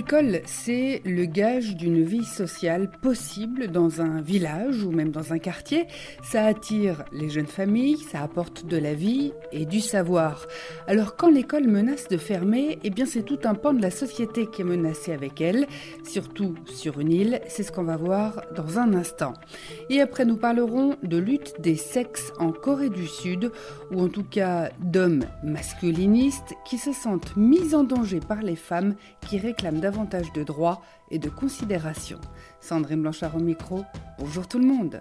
Une école, c'est le gage d'une vie sociale possible dans un village ou même dans un quartier. Ça attire les jeunes familles, ça apporte de la vie et du savoir. Alors quand l'école menace de fermer, eh bien c'est tout un pan de la société qui est menacé avec elle, surtout sur une île, c'est ce qu'on va voir dans un instant. Et après nous parlerons de lutte des sexes en Corée du Sud, ou en tout cas d'hommes masculinistes qui se sentent mis en danger par les femmes qui réclament de droits et de considération. Sandrine Blanchard au micro, bonjour tout le monde.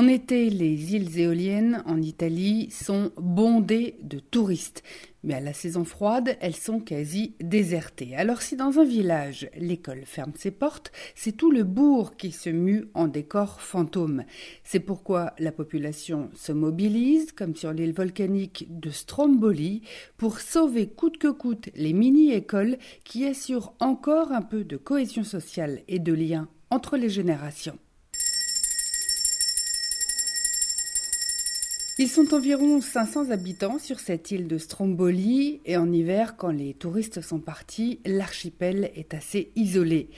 En été, les îles éoliennes en Italie sont bondées de touristes. Mais à la saison froide, elles sont quasi désertées. Alors si dans un village, l'école ferme ses portes, c'est tout le bourg qui se mue en décor fantôme. C'est pourquoi la population se mobilise, comme sur l'île volcanique de Stromboli, pour sauver coûte que coûte les mini-écoles qui assurent encore un peu de cohésion sociale et de lien entre les générations. Ils sont environ 500 habitants sur cette île de Stromboli et en hiver, quand les touristes sont partis, l'archipel est assez isolé.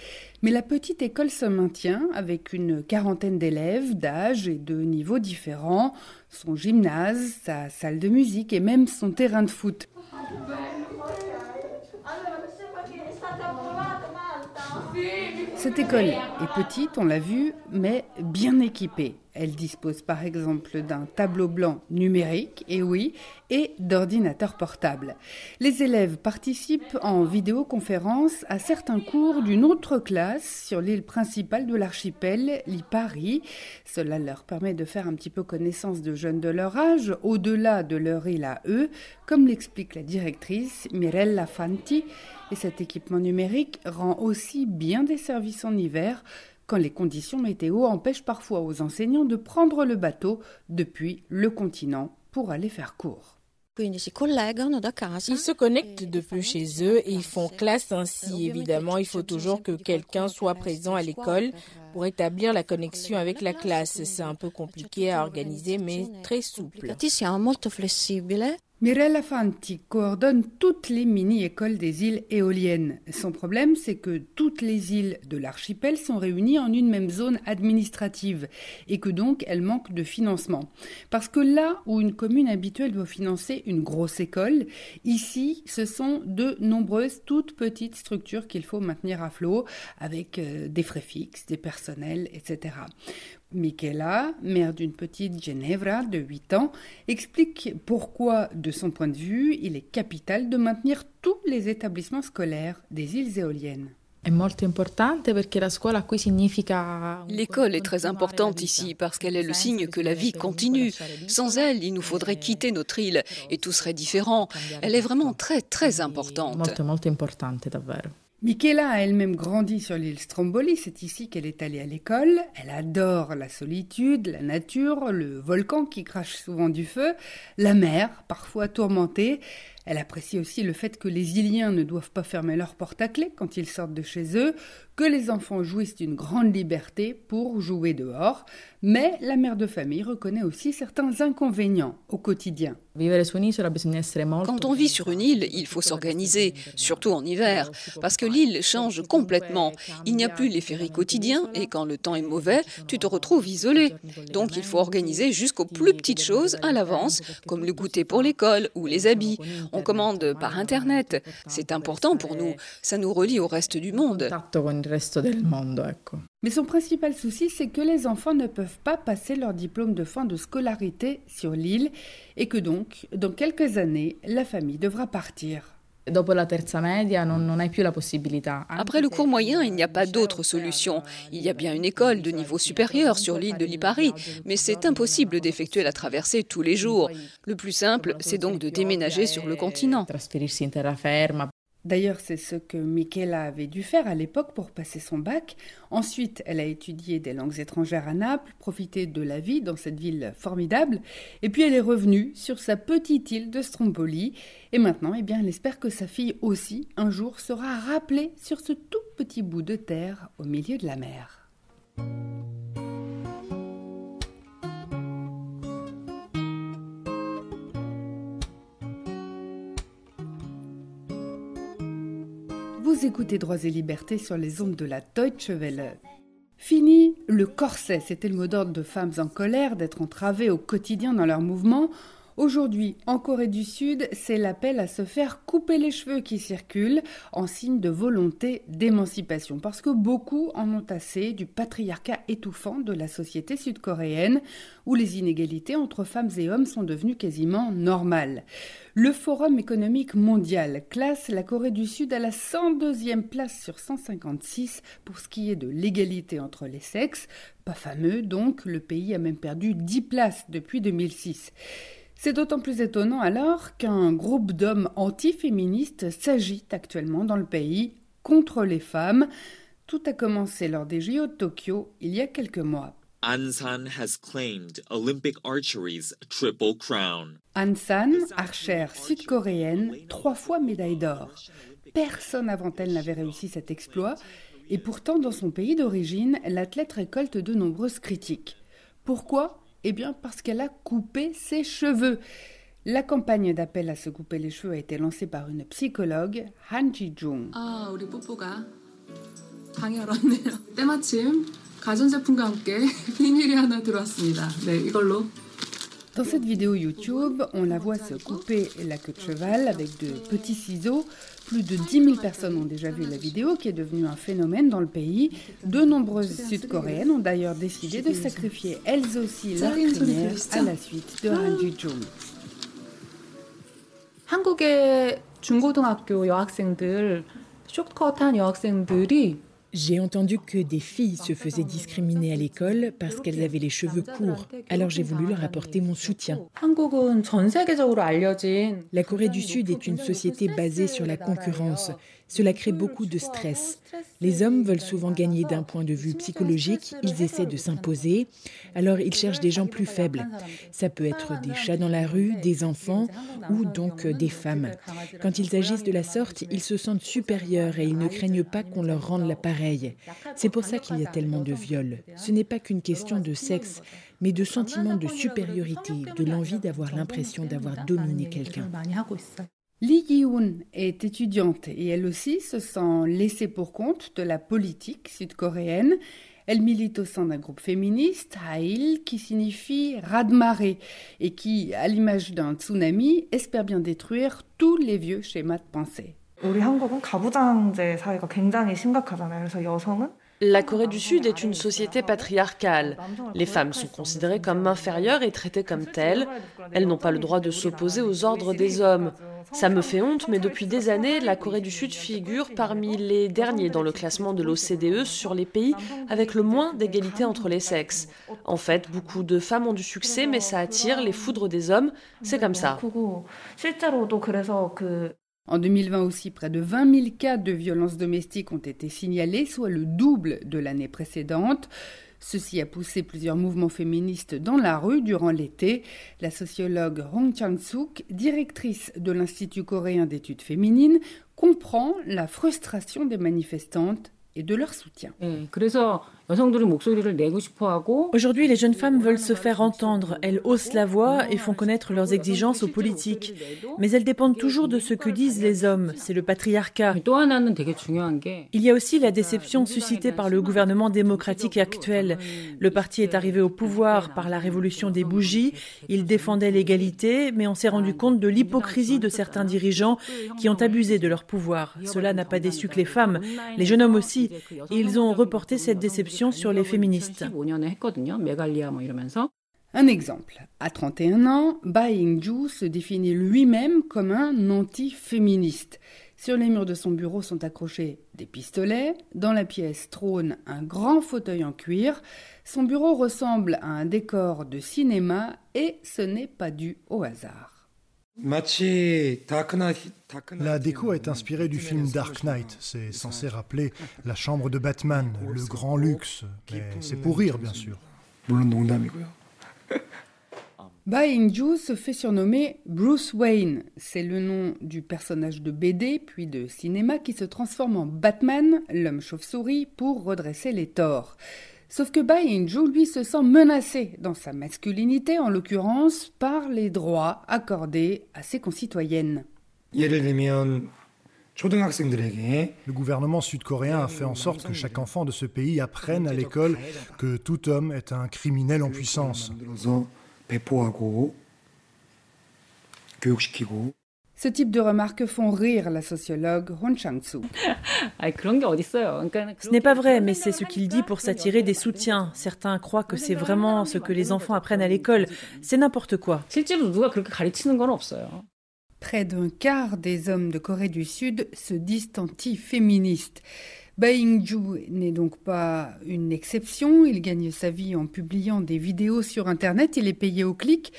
Mais la petite école se maintient avec une quarantaine d'élèves d'âge et de niveaux différents, son gymnase, sa salle de musique et même son terrain de foot. Cette école est petite, on l'a vu, mais bien équipée. Elle dispose par exemple d'un tableau blanc numérique, et oui, et d'ordinateurs portables. Les élèves participent en vidéoconférence à certains cours d'une autre classe sur l'île principale de l'archipel, l'Ipari. Cela leur permet de faire un petit peu connaissance de jeunes de leur âge, au-delà de leur île à eux, comme l'explique la directrice Mirella Fanti. Et cet équipement numérique rend aussi bien des services en hiver quand les conditions météo empêchent parfois aux enseignants de prendre le bateau depuis le continent pour aller faire cours. Ils se connectent depuis chez eux et ils font classe ainsi. Évidemment, il faut toujours que quelqu'un soit présent à l'école pour établir la connexion avec la classe. C'est un peu compliqué à organiser, mais très souple. Mirella Fanti coordonne toutes les mini-écoles des îles éoliennes. Son problème, c'est que toutes les îles de l'archipel sont réunies en une même zone administrative et que donc elles manquent de financement. Parce que là où une commune habituelle doit financer une grosse école, ici, ce sont de nombreuses toutes petites structures qu'il faut maintenir à flot avec euh, des frais fixes, des personnels, etc. Michela, mère d'une petite Ginevra de 8 ans, explique pourquoi, de son point de vue, il est capital de maintenir tous les établissements scolaires des îles éoliennes. L'école est très importante ici parce qu'elle est le signe que la vie continue. Sans elle, il nous faudrait quitter notre île et tout serait différent. Elle est vraiment très très importante. Michela a elle-même grandi sur l'île Stromboli, c'est ici qu'elle est allée à l'école. Elle adore la solitude, la nature, le volcan qui crache souvent du feu, la mer, parfois tourmentée. Elle apprécie aussi le fait que les Iliens ne doivent pas fermer leurs portes à clé quand ils sortent de chez eux, que les enfants jouissent d'une grande liberté pour jouer dehors, mais la mère de famille reconnaît aussi certains inconvénients au quotidien. Quand on vit sur une île, il faut s'organiser, surtout en hiver, parce que l'île change complètement. Il n'y a plus les ferries quotidiens et quand le temps est mauvais, tu te retrouves isolé. Donc il faut organiser jusqu'aux plus petites choses à l'avance, comme le goûter pour l'école ou les habits. On commande par Internet. C'est important pour nous. Ça nous relie au reste du monde. Mais son principal souci, c'est que les enfants ne peuvent pas passer leur diplôme de fin de scolarité sur l'île et que donc, dans quelques années, la famille devra partir. Après le cours moyen, il n'y a pas d'autre solution. Il y a bien une école de niveau supérieur sur l'île de Lipari, mais c'est impossible d'effectuer la traversée tous les jours. Le plus simple, c'est donc de déménager sur le continent. D'ailleurs, c'est ce que Michaela avait dû faire à l'époque pour passer son bac. Ensuite, elle a étudié des langues étrangères à Naples, profité de la vie dans cette ville formidable, et puis elle est revenue sur sa petite île de Stromboli. Et maintenant, eh bien, elle espère que sa fille aussi, un jour, sera rappelée sur ce tout petit bout de terre au milieu de la mer. Écoutez Droits et Libertés sur les ondes de la Deutsche Welle. Fini le corset, c'était le mot d'ordre de femmes en colère d'être entravées au quotidien dans leurs mouvements. Aujourd'hui, en Corée du Sud, c'est l'appel à se faire couper les cheveux qui circule en signe de volonté d'émancipation, parce que beaucoup en ont assez du patriarcat étouffant de la société sud-coréenne, où les inégalités entre femmes et hommes sont devenues quasiment normales. Le Forum économique mondial classe la Corée du Sud à la 102e place sur 156 pour ce qui est de l'égalité entre les sexes. Pas fameux donc, le pays a même perdu 10 places depuis 2006. C'est d'autant plus étonnant alors qu'un groupe d'hommes antiféministes s'agite actuellement dans le pays contre les femmes. Tout a commencé lors des JO de Tokyo il y a quelques mois. Ansan has claimed Olympic archery's triple crown. Ansan, archère sud-coréenne, trois fois médaille d'or. Personne avant elle n'avait réussi cet exploit, et pourtant dans son pays d'origine, l'athlète récolte de nombreuses critiques. Pourquoi? eh bien parce qu'elle a coupé ses cheveux. La campagne d'appel à se couper les cheveux a été lancée par une psychologue, Han Ji-jung. 아, 우리 뽀뽀가 당이 얼었네요. 때마침 가전제품과 함께 비닐이 하나 들어왔습니다. 네, 이걸로 Dans cette vidéo YouTube, on la voit se couper la queue de cheval avec de petits ciseaux. Plus de 10 000 personnes ont déjà vu la vidéo qui est devenue un phénomène dans le pays. De nombreuses Sud-Coréennes ont d'ailleurs décidé de sacrifier elles aussi leur crinière à la suite de Han Ji-jung. 한국의 중고등학교 여학생들 숏컷한 여학생들이 J'ai entendu que des filles se faisaient discriminer à l'école parce qu'elles avaient les cheveux courts. Alors j'ai voulu leur apporter mon soutien. La Corée du Sud est une société basée sur la concurrence. Cela crée beaucoup de stress. Les hommes veulent souvent gagner d'un point de vue psychologique, ils essaient de s'imposer, alors ils cherchent des gens plus faibles. Ça peut être des chats dans la rue, des enfants ou donc des femmes. Quand ils agissent de la sorte, ils se sentent supérieurs et ils ne craignent pas qu'on leur rende l'appareil. C'est pour ça qu'il y a tellement de viols. Ce n'est pas qu'une question de sexe, mais de sentiment de supériorité, de l'envie d'avoir l'impression d'avoir dominé quelqu'un. Lee Gi-hoon est étudiante et elle aussi se sent laissée pour compte de la politique sud-coréenne. Elle milite au sein d'un groupe féministe, Hail, qui signifie raz-de-marée et qui, à l'image d'un tsunami, espère bien détruire tous les vieux schémas de pensée. La Corée du Sud est une société patriarcale. Les femmes sont considérées comme inférieures et traitées comme telles. Elles n'ont pas le droit de s'opposer aux ordres des hommes. Ça me fait honte, mais depuis des années, la Corée du Sud figure parmi les derniers dans le classement de l'OCDE sur les pays avec le moins d'égalité entre les sexes. En fait, beaucoup de femmes ont du succès, mais ça attire les foudres des hommes. C'est comme ça. En 2020 aussi, près de 20 000 cas de violences domestiques ont été signalés, soit le double de l'année précédente. Ceci a poussé plusieurs mouvements féministes dans la rue durant l'été. La sociologue Hong Chang-suk, directrice de l'Institut coréen d'études féminines, comprend la frustration des manifestantes et de leur soutien. Aujourd'hui, les jeunes femmes veulent se faire entendre. Elles haussent la voix et font connaître leurs exigences aux politiques. Mais elles dépendent toujours de ce que disent les hommes. C'est le patriarcat. Il y a aussi la déception suscitée par le gouvernement démocratique actuel. Le parti est arrivé au pouvoir par la révolution des bougies. Il défendait l'égalité, mais on s'est rendu compte de l'hypocrisie de certains dirigeants qui ont abusé de leur pouvoir. Cela n'a pas déçu que les femmes, les jeunes hommes aussi. Et ils ont reporté cette déception sur les féministes. Un exemple. À 31 ans, Ba Ying-ju se définit lui-même comme un anti-féministe. Sur les murs de son bureau sont accrochés des pistolets. Dans la pièce trône un grand fauteuil en cuir. Son bureau ressemble à un décor de cinéma et ce n'est pas dû au hasard. La déco est inspirée du film Dark Knight. C'est censé rappeler la chambre de Batman, le grand luxe. Mais c'est pour rire, bien sûr. Ba-In-ju se fait surnommer Bruce Wayne. C'est le nom du personnage de BD puis de cinéma qui se transforme en Batman, l'homme chauve-souris, pour redresser les torts. Sauf que Bai In-ju, lui, se sent menacé dans sa masculinité, en l'occurrence, par les droits accordés à ses concitoyennes. Le gouvernement sud-coréen a fait en sorte que chaque enfant de ce pays apprenne à l'école que tout homme est un criminel en puissance. Ce type de remarques font rire la sociologue Hon Chang-soo. Ce n'est pas vrai, mais c'est ce qu'il dit pour s'attirer des soutiens. Certains croient que c'est vraiment ce que les enfants apprennent à l'école. C'est n'importe quoi. Près d'un quart des hommes de Corée du Sud se disent anti-féministes. Baing-ju n'est donc pas une exception. Il gagne sa vie en publiant des vidéos sur Internet. Il est payé au clic.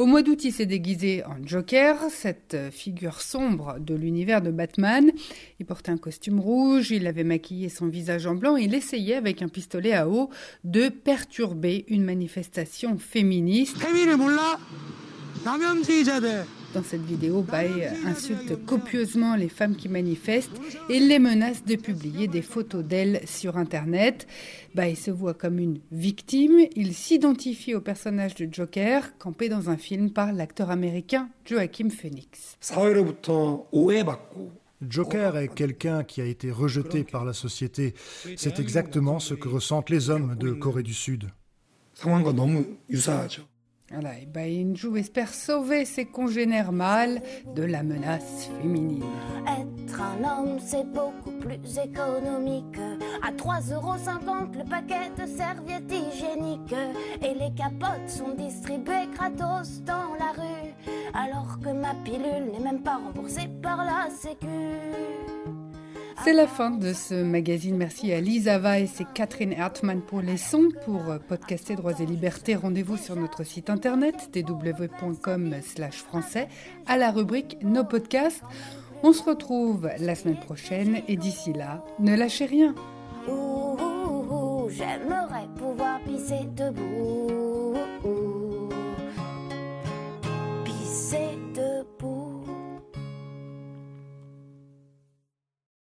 Au mois d'août, il s'est déguisé en Joker, cette figure sombre de l'univers de Batman. Il portait un costume rouge, il avait maquillé son visage en blanc, il essayait avec un pistolet à eau de perturber une manifestation féministe. Dans cette vidéo, Bai insulte copieusement les femmes qui manifestent et les menace de publier des photos d'elles sur Internet. Bai se voit comme une victime. Il s'identifie au personnage de Joker, campé dans un film par l'acteur américain Joaquin Phoenix. Joker est quelqu'un qui a été rejeté par la société. C'est exactement ce que ressentent les hommes de Corée du Sud. Voilà, et Bainju espère sauver ses congénères mâles de la menace féminine. Être un homme, c'est beaucoup plus économique. À 3,50€ le paquet de serviettes hygiéniques. Et les capotes sont distribuées gratos dans la rue. Alors que ma pilule n'est même pas remboursée par la Sécu. C'est la fin de ce magazine. Merci à Lisa Weiss et Catherine Hartmann pour les sons. Pour podcaster Droits et Libertés, rendez-vous sur notre site internet www.com français à la rubrique Nos podcasts. On se retrouve la semaine prochaine et d'ici là, ne lâchez rien.